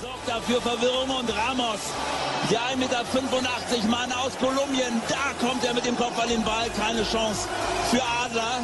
Sorgt dafür Verwirrung und Ramos, der 1,85 Meter Mann aus Kolumbien, da kommt er mit dem Kopf an den Ball, keine Chance für Adler.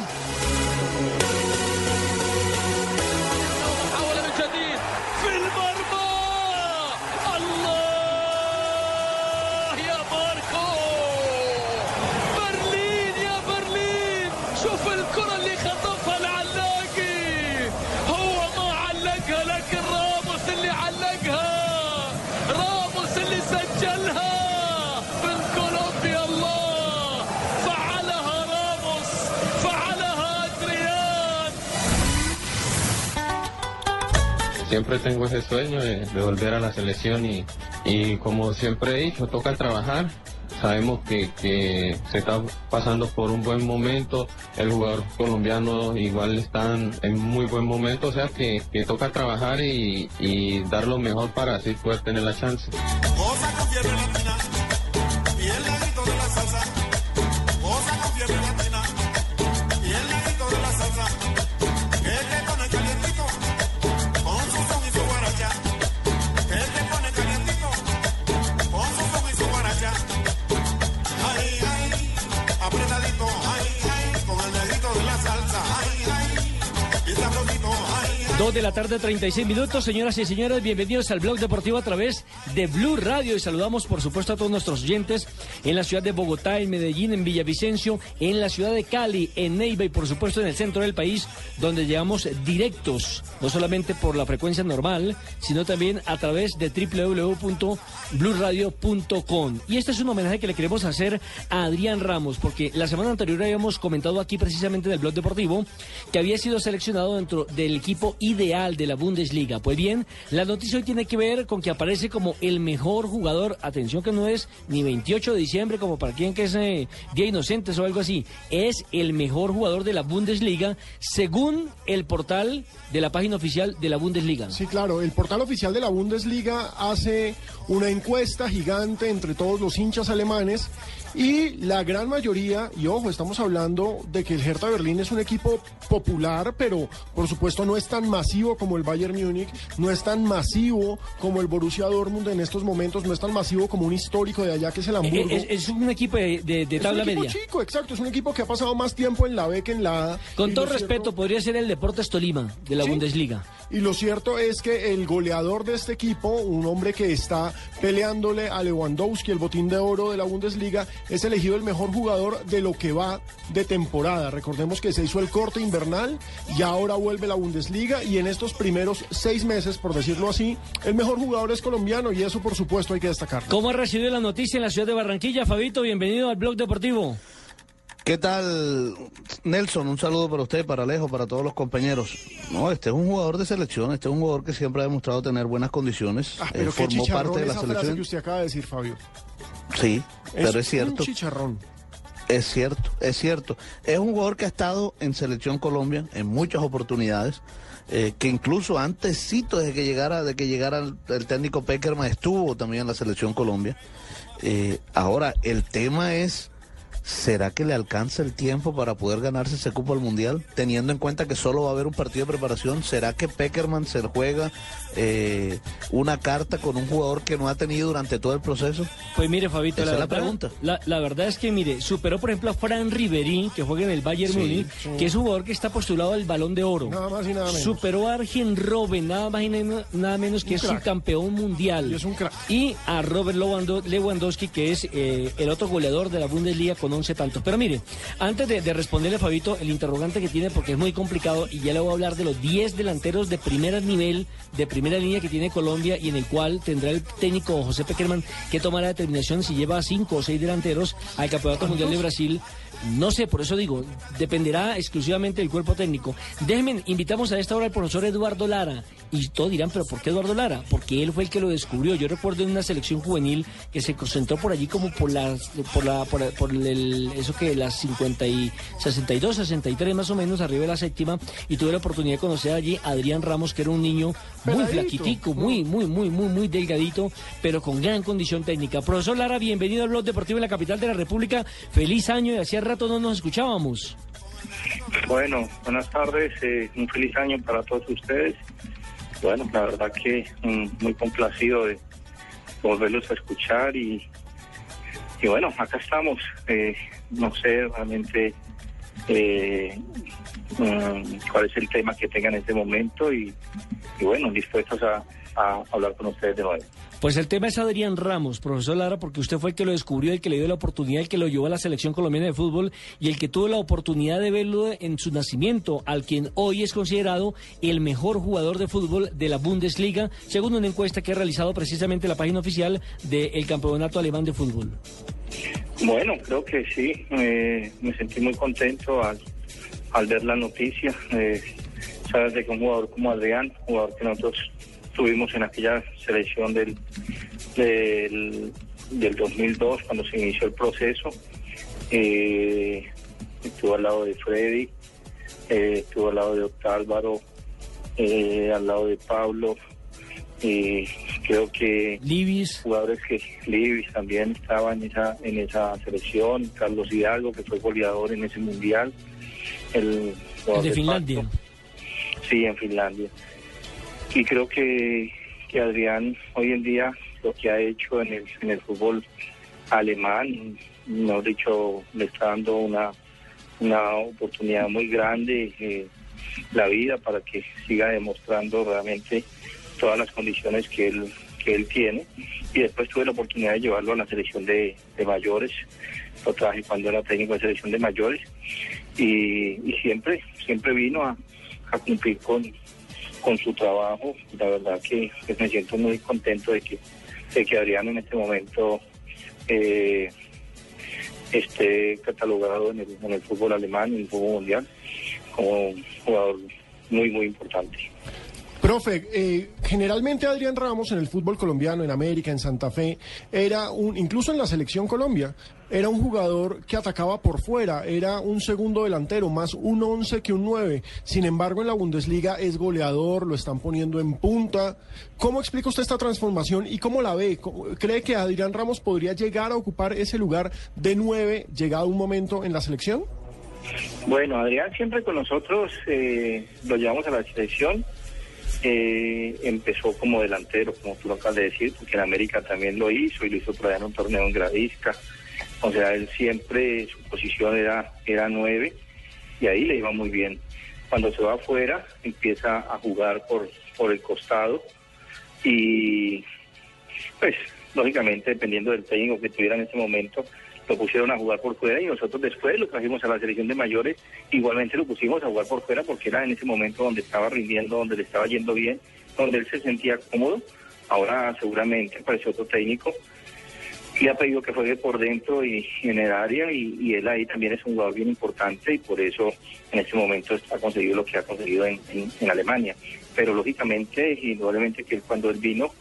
Siempre tengo ese sueño de, volver a la selección y, y como siempre he dicho, toca trabajar. Sabemos que, que se está pasando por un buen momento, el jugador colombiano igual está en muy buen momento, o sea que, que toca trabajar y, y dar lo mejor para así poder tener la chance. de la tarde, 36 minutos. Señoras y señores, bienvenidos al Blog Deportivo a través de Blue Radio. Y saludamos, por supuesto, a todos nuestros oyentes en la ciudad de Bogotá, en Medellín, en Villavicencio, en la ciudad de Cali, en Neiva y, por supuesto, en el centro del país, donde llegamos directos, no solamente por la frecuencia normal, sino también a través de www.bluradio.com. Y este es un homenaje que le queremos hacer a Adrián Ramos, porque la semana anterior habíamos comentado aquí precisamente del blog deportivo que había sido seleccionado dentro del equipo ideal de la Bundesliga. Pues bien, la noticia hoy tiene que ver con que aparece como el mejor jugador. Atención que no es ni 28 de diciembre como para quien que es eh, Día Inocentes o algo así. Es el mejor jugador de la Bundesliga según el portal de la página oficial de la Bundesliga. Sí, claro, el portal oficial de la Bundesliga hace una encuesta gigante entre todos los hinchas alemanes y la gran mayoría, y ojo, estamos hablando de que el Hertha Berlín es un equipo popular, pero por supuesto no es tan masivo como el Bayern Múnich, no es tan masivo como el Borussia Dortmund en estos momentos, no es tan masivo como un histórico de allá que es el Hamburgo. Eh, Es, es un equipo de, de- de Es tabla un equipo media. chico, exacto, es un equipo que ha pasado más tiempo en la B que en la A. Con todo cierto- respeto, podría ser el Deportes Tolima de la Sí. Bundesliga. Y lo cierto es que el goleador de este equipo, un hombre que está peleándole a Lewandowski el botín de oro de la Bundesliga, es elegido el mejor jugador de lo que va de temporada. Recordemos que se hizo el corte invernal y ahora vuelve la Bundesliga y en estos primeros seis meses, por decirlo así, el mejor jugador es colombiano y eso por supuesto hay que destacarlo. ¿Cómo ha recibido la noticia en la ciudad de Barranquilla, Fabito? Bienvenido al blog deportivo. ¿Qué tal, Nelson? Un saludo para usted, para Alejo, para todos los compañeros. No, este es un jugador de selección, este es un jugador que siempre ha demostrado tener buenas condiciones. Ah, eh, pero qué formó parte de la esa frase que selección. usted acaba de decir, Fabio. Sí, pero es cierto. Un chicharrón. Es cierto, es cierto. Es un jugador que ha estado en Selección Colombia en muchas oportunidades, eh, que incluso antesito de que llegara, de que llegara el, el técnico Peckerman estuvo también en la Selección Colombia. Eh, ahora, el tema es, ¿será que le alcanza el tiempo para poder ganarse ese cupo al Mundial? Teniendo en cuenta que solo va a haber un partido de preparación, ¿será que Peckerman se juega eh, una carta con un jugador que no ha tenido durante todo el proceso? Pues mire, Fabito, Esa la, es la verdad, pregunta. La, la verdad es que, mire, superó, por ejemplo, a Fran Riverí, que juega en el Bayern Sí, Múnich, sí. que es un jugador que está postulado al Balón de Oro. Nada más y nada menos. Superó a Arjen Robben, nada más y nada nada menos que Un es crack. subcampeón mundial. Y es un crack. Y a Robert Lewando- Lewandowski, que es eh, el otro goleador de la Bundesliga con 11 tantos. Pero mire, antes de, de responderle, Fabito, el interrogante que tiene, porque es muy complicado, y ya le voy a hablar de los 10 delanteros de primer nivel, de primera línea que tiene Colombia, y en el cual tendrá el técnico José Peckerman que tomar la determinación si lleva 5 o 6 delanteros al Campeonato Mundial de Brasil. No sé, por eso digo, dependerá exclusivamente del cuerpo técnico. Déjenme, invitamos a esta hora al profesor Eduardo Lara. Y todos dirán, ¿pero por qué Eduardo Lara? Porque él fue el que lo descubrió. Yo recuerdo en una selección juvenil que se concentró por allí como por las, por la, por, por el, eso que las 50 y 62, 63 más o menos, arriba de la séptima, y tuve la oportunidad de conocer allí a Adrián Ramos, que era un niño muy Peladito. flaquitico, muy, muy, muy, muy, muy delgadito, pero con gran condición técnica. Profesor Lara, bienvenido al Blog Deportivo en la capital de la República. Feliz año y hacía rato no nos escuchábamos. Bueno, buenas tardes, eh, un feliz año para todos ustedes bueno, la verdad que mm, muy complacido de volverlos a escuchar y, y bueno, acá estamos. Eh, no sé realmente eh, mm, cuál es el tema que tengan en este momento y, bueno, dispuestos a hablar con ustedes de nuevo. Pues el tema es Adrián Ramos, profesor Lara, porque usted fue el que lo descubrió, el que le dio la oportunidad, el que lo llevó a la selección colombiana de fútbol y el que tuvo la oportunidad de verlo en su nacimiento, al quien hoy es considerado el mejor jugador de fútbol de la Bundesliga, según una encuesta que ha realizado precisamente la página oficial del Campeonato Alemán de Fútbol. Bueno, creo que sí. eh, me sentí muy contento al, ver la noticia. Eh, sabes de que un jugador como Adrián, jugador que nosotros tuvimos en aquella selección del, del, del 2002, cuando se inició el proceso, eh, estuvo al lado de Freddy, eh, estuvo al lado de Octálvaro, eh, al lado de Pablo. Y creo que Libis, jugadores que Libis también estaba en esa en esa selección, Carlos Hidalgo que fue goleador en ese mundial, el, de de Finlandia. Pasto. Sí, en Finlandia. Y creo que, que Adrián hoy en día lo que ha hecho en el, en el fútbol alemán, mejor dicho, le está dando una, una oportunidad muy grande eh, la vida para que siga demostrando realmente todas las condiciones que él, que él tiene. Y después tuve la oportunidad de llevarlo a la selección de, de mayores, lo traje cuando era técnico de selección de mayores y, siempre, siempre vino a cumplir con, con su trabajo. La verdad que, me siento muy contento de que, de que Adrián en este momento eh, esté catalogado en el, en el fútbol alemán, en el fútbol mundial, como un jugador muy, muy importante. Profe, eh, generalmente Adrián Ramos en el fútbol colombiano, en América, en Santa Fe, era un, incluso en la selección Colombia, era un jugador que atacaba por fuera, era un segundo delantero, más un 11 que un 9. Sin embargo, en la Bundesliga es goleador, lo están poniendo en punta. ¿Cómo explica usted esta transformación y cómo la ve? ¿Cómo- ¿Cree que Adrián Ramos podría llegar a ocupar ese lugar de 9 llegado un momento en la selección? Bueno, Adrián siempre con nosotros eh, lo llevamos a la selección. Eh, empezó como delantero, como tú lo acabas de decir, porque en América también lo hizo y lo hizo por en un torneo en Gradisca. O sea, él siempre, su posición era, era nueve y ahí le iba muy bien. Cuando se va afuera, empieza a jugar por, por el costado y pues lógicamente dependiendo del técnico que tuviera en ese momento lo pusieron a jugar por fuera y nosotros después lo trajimos a la selección de mayores igualmente lo pusimos a jugar por fuera porque era en ese momento donde estaba rindiendo donde le estaba yendo bien donde él se sentía cómodo ahora seguramente apareció otro técnico le ha pedido que juegue por dentro y, y en el área y, y él ahí también es un jugador bien importante y por eso en este momento ha conseguido lo que ha conseguido en, Alemania. Pero lógicamente, indudablemente que cuando él vino,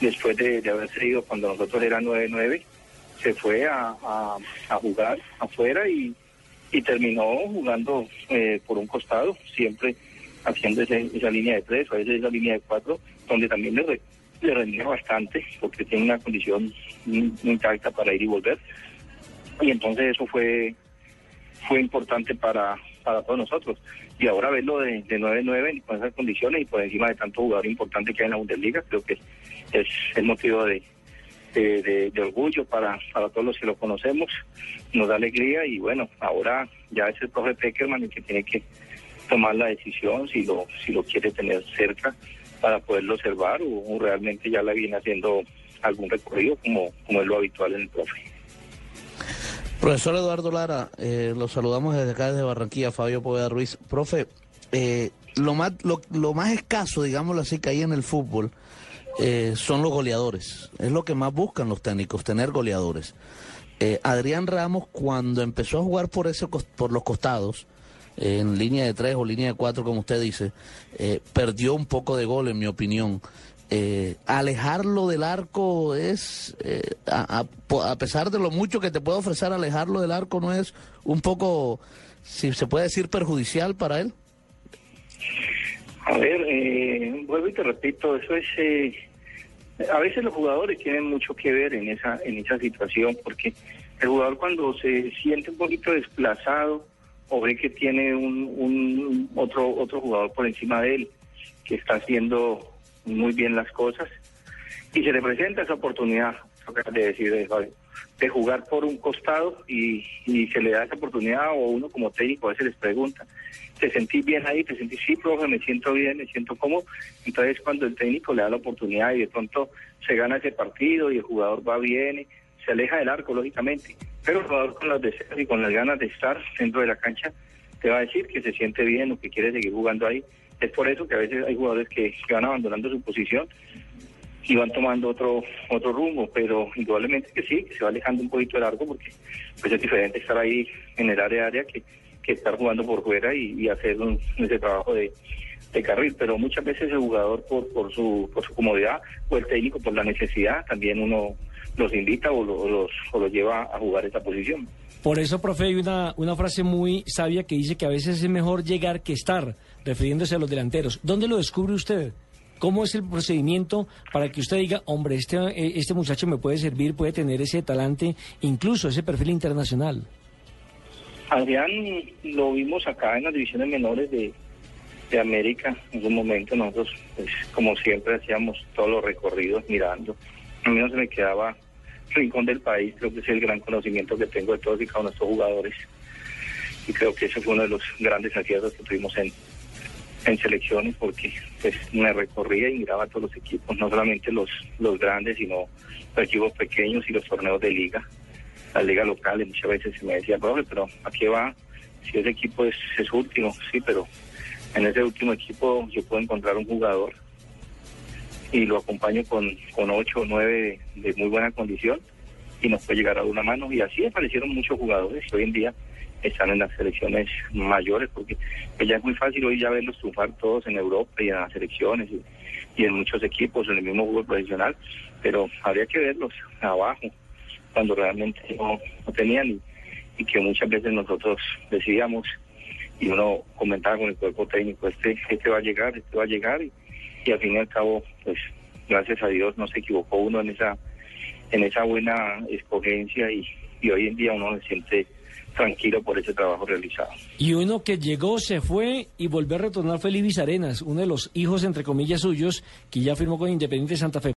después de, de haberse ido cuando nosotros era 9-9, se fue a, a- jugar afuera y, y terminó jugando eh, por un costado, siempre haciendo ese- esa línea de tres a veces esa línea de cuatro, donde también le, re- le rendía bastante porque tiene una condición muy intacta para ir y volver. Y entonces eso fue fue importante para, para todos nosotros. Y ahora verlo de, de 9-9 con esas condiciones y por encima de tanto jugador importante que hay en la Bundesliga, creo que es el motivo de, de, de- de orgullo para, para todos los que lo conocemos. Nos da alegría y bueno, ahora ya es el profe Peckerman el que tiene que tomar la decisión si lo, si lo quiere tener cerca para poderlo observar o, realmente ya la viene haciendo algún recorrido como, como es lo habitual en el profe. Profesor Eduardo Lara, eh, lo saludamos desde acá, desde Barranquilla, Fabio Poveda Ruiz. Profe, eh, lo, más, lo, lo más escaso, digámoslo así, que hay en el fútbol eh, son los goleadores. Es lo que más buscan los técnicos, tener goleadores. Eh, Adrián Ramos, cuando empezó a jugar por, ese, por los costados, eh, en línea de tres o línea de cuatro, como usted dice, eh, perdió un poco de gol, en mi opinión. Eh, alejarlo del arco es, a, a- pesar de lo mucho que te puede ofrecer alejarlo del arco, no es un poco, si se puede decir, perjudicial para él. A ver, eh, vuelvo y te repito, eso es... a veces los jugadores tienen mucho que ver en esa, en esa situación, porque el jugador cuando se siente un poquito desplazado o ve que tiene un, otro, otro jugador por encima de él que está haciendo muy bien las cosas y se le presenta esa oportunidad, de decir, de, jugar por un costado y, y se le da esa oportunidad o uno como técnico a veces les pregunta, ¿te sentís bien ahí? ¿Te sentís? Sí, profe, me siento bien, me siento cómodo. Entonces cuando el técnico le da la oportunidad y de pronto se gana ese partido y el jugador va bien, se aleja del arco, lógicamente, pero el jugador con las deseos y con las ganas de estar dentro de la cancha te va a decir que se siente bien o que quiere seguir jugando ahí. Es por eso que a veces hay jugadores que van abandonando su posición y van tomando otro otro rumbo, pero indudablemente que sí, que se va alejando un poquito del arco porque pues es diferente estar ahí en el área área que, que estar jugando por fuera y, hacer un, ese trabajo de, de carril, pero muchas veces el jugador por, por su por su comodidad o el técnico por la necesidad también uno los invita o, lo- los o los lleva a jugar esta posición. Por eso, profe, hay una, una frase muy sabia que dice que a veces es mejor llegar que estar, refiriéndose a los delanteros. ¿Dónde lo descubre usted? ¿Cómo es el procedimiento para que usted diga, hombre, este, eh, este muchacho me puede servir, puede tener ese talante, incluso ese perfil internacional? Adrián lo vimos acá en las divisiones menores de, de América en un momento. Nosotros pues, como siempre hacíamos todos los recorridos mirando. A mí no se me quedaba rincón del país. Creo que es el gran conocimiento que tengo de todos y cada uno de estos jugadores. Y creo que ese fue uno de los grandes aciertos que tuvimos en, en selecciones porque pues me recorría y miraba todos los equipos no solamente los los grandes sino los equipos pequeños y los torneos de liga las ligas locales muchas veces se me decía profe pero a qué va si ese equipo es, es último sí pero en ese último equipo yo puedo encontrar un jugador y lo acompaño con, con ocho o nueve de, de muy buena condición y nos puede llegar a una mano. Y así aparecieron muchos jugadores hoy en día están en las selecciones mayores, porque ya es muy fácil hoy ya verlos triunfar todos en Europa y en las selecciones y, en muchos equipos, en el mismo fútbol profesional, pero habría que verlos abajo, cuando realmente no, tenían y, que muchas veces nosotros decíamos y uno comentaba con el cuerpo técnico, este, este va a llegar, este va a llegar y, y al fin y al cabo, pues gracias a Dios no se equivocó uno en esa en esa buena escogencia y, y hoy en día uno se siente tranquilo por ese trabajo realizado. Y uno que llegó, se fue y volvió a retornar fue Libis Arenas, uno de los hijos, entre comillas, suyos, que ya firmó con Independiente Santa Fe.